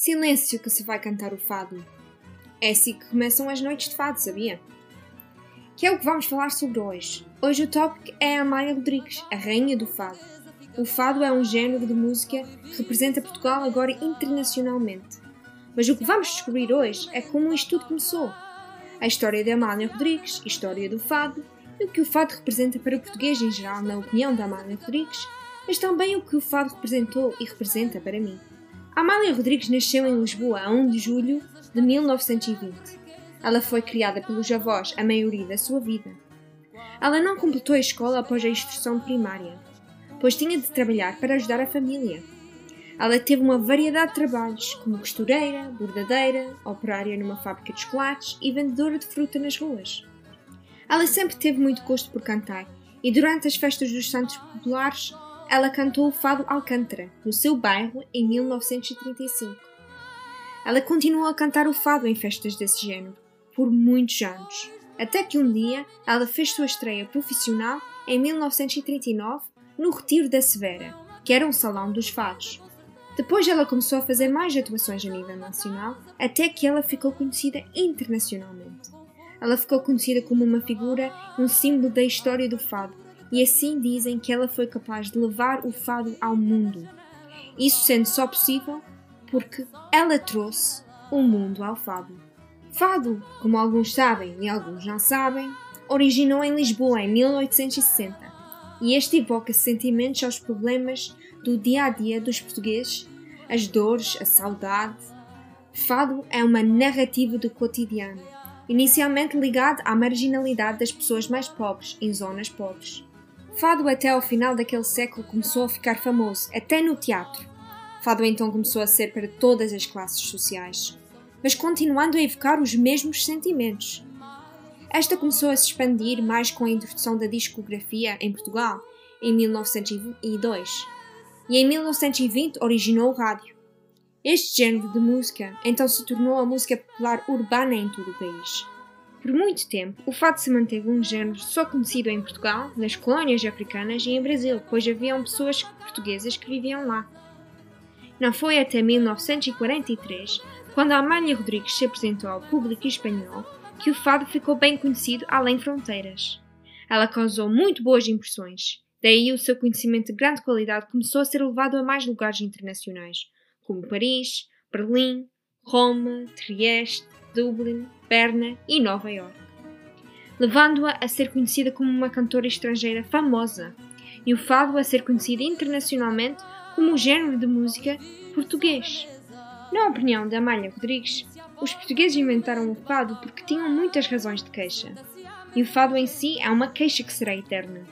Silêncio que se vai cantar o fado. É assim que começam as noites de fado, sabia? Que é o que vamos falar sobre hoje. Hoje o tópico é a Amália Rodrigues, a rainha do fado. O fado é um género de música que representa Portugal agora internacionalmente. Mas o que vamos descobrir hoje é como isto tudo começou. A história de Amália Rodrigues, história do fado e o que o fado representa para o português em geral, na opinião da Amália Rodrigues, mas também o que o fado representou e representa para mim. Amália Rodrigues nasceu em Lisboa a 1 de julho de 1920. Ela foi criada pelos avós a maioria da sua vida. Ela não completou a escola após a instrução primária, pois tinha de trabalhar para ajudar a família. Ela teve uma variedade de trabalhos, como costureira, bordadeira, operária numa fábrica de chocolates e vendedora de fruta nas ruas. Ela sempre teve muito gosto por cantar e durante as festas dos Santos Populares ela cantou o fado Alcântara, no seu bairro, em 1935. Ela continuou a cantar o fado em festas desse género, por muitos anos, até que um dia ela fez sua estreia profissional em 1939 no Retiro da Severa, que era um salão dos fados. Depois ela começou a fazer mais atuações a nível nacional, até que ela ficou conhecida internacionalmente. Ela ficou conhecida como uma figura, um símbolo da história do fado, e assim dizem que ela foi capaz de levar o fado ao mundo. Isso sendo só possível porque ela trouxe o mundo ao fado. Fado, como alguns sabem e alguns não sabem, originou em Lisboa em 1860 e este evoca sentimentos aos problemas do dia a dia dos portugueses, as dores, a saudade. Fado é uma narrativa do cotidiano, inicialmente ligado à marginalidade das pessoas mais pobres em zonas pobres. Fado até ao final daquele século começou a ficar famoso, até no teatro. Fado então começou a ser para todas as classes sociais, mas continuando a evocar os mesmos sentimentos. Esta começou a se expandir mais com a introdução da discografia em Portugal, em 1902, e em 1920 originou o rádio. Este género de música então se tornou a música popular urbana em todo o país. Por muito tempo, o fado se manteve um género só conhecido em Portugal, nas colónias africanas e em Brasil, pois haviam pessoas portuguesas que viviam lá. Não foi até 1943, quando Amália Rodrigues se apresentou ao público espanhol, que o fado ficou bem conhecido além fronteiras. Ela causou muito boas impressões, daí o seu conhecimento de grande qualidade começou a ser levado a mais lugares internacionais, como Paris, Berlim, Roma, Trieste, Dublin, Berna e Nova York, levando-a a ser conhecida como uma cantora estrangeira famosa e o fado a ser conhecido internacionalmente como um género de música português. Na opinião de Amália Rodrigues, os portugueses inventaram o fado porque tinham muitas razões de queixa, e o fado em si é uma queixa que será eterna.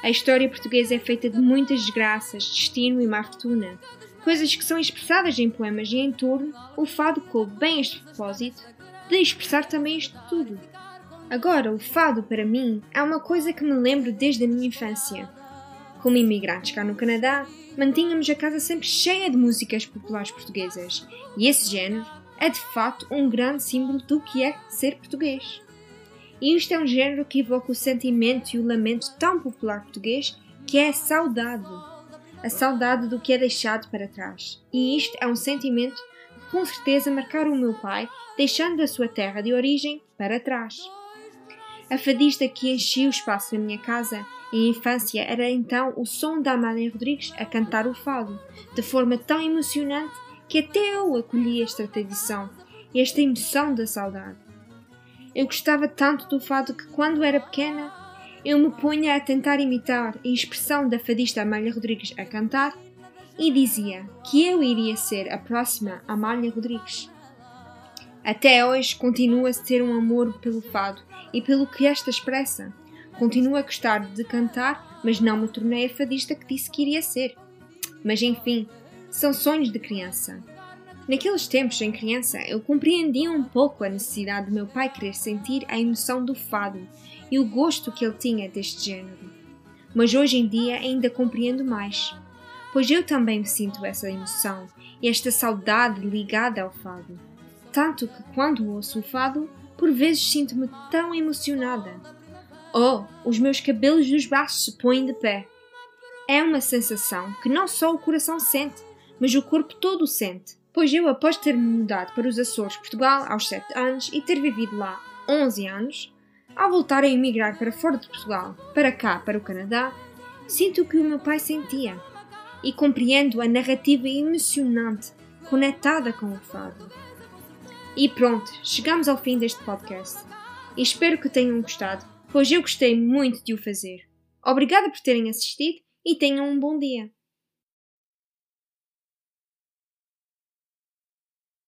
A história portuguesa é feita de muitas desgraças, destino e má fortuna, coisas que são expressadas em poemas e em torno, o fado coube bem este propósito de expressar também isto tudo. Agora, o fado para mim é uma coisa que me lembro desde a minha infância. Como imigrantes cá no Canadá, mantínhamos a casa sempre cheia de músicas populares portuguesas, e esse género é de facto um grande símbolo do que é ser português. E isto é um género que evoca o sentimento e o lamento tão popular português que é saudade. A saudade do que é deixado para trás. E isto é um sentimento que com certeza marcaram o meu pai deixando a sua terra de origem para trás. A fadista que enchia o espaço na minha casa em infância era então o som da Amália Rodrigues a cantar o fado, de forma tão emocionante que até eu acolhi esta tradição esta emoção da saudade. Eu gostava tanto do fado que, quando era pequena, eu me punha a tentar imitar a expressão da fadista Amália Rodrigues a cantar e dizia que eu iria ser a próxima Amália Rodrigues. Até hoje continua a ter um amor pelo fado e pelo que esta expressa. Continuo a gostar de cantar, mas não me tornei a fadista que disse que iria ser. Mas enfim, são sonhos de criança. Naqueles tempos, em criança, eu compreendia um pouco a necessidade de meu pai querer sentir a emoção do fado e o gosto que ele tinha deste género. Mas hoje em dia ainda compreendo mais, pois eu também sinto essa emoção e esta saudade ligada ao fado tanto que quando ouço o fado, por vezes sinto-me tão emocionada. Oh, os meus cabelos dos braços se põem de pé. É uma sensação que não só o coração sente, mas o corpo todo sente, pois eu, após ter mudado para os Açores, Portugal, aos 7 anos e ter vivido lá 11 anos, ao voltar a emigrar para fora de Portugal, para cá, para o Canadá, sinto o que o meu pai sentia e compreendo a narrativa emocionante conectada com o fado. E pronto, chegamos ao fim deste podcast. E espero que tenham gostado, pois eu gostei muito de o fazer. Obrigada por terem assistido e tenham um bom dia.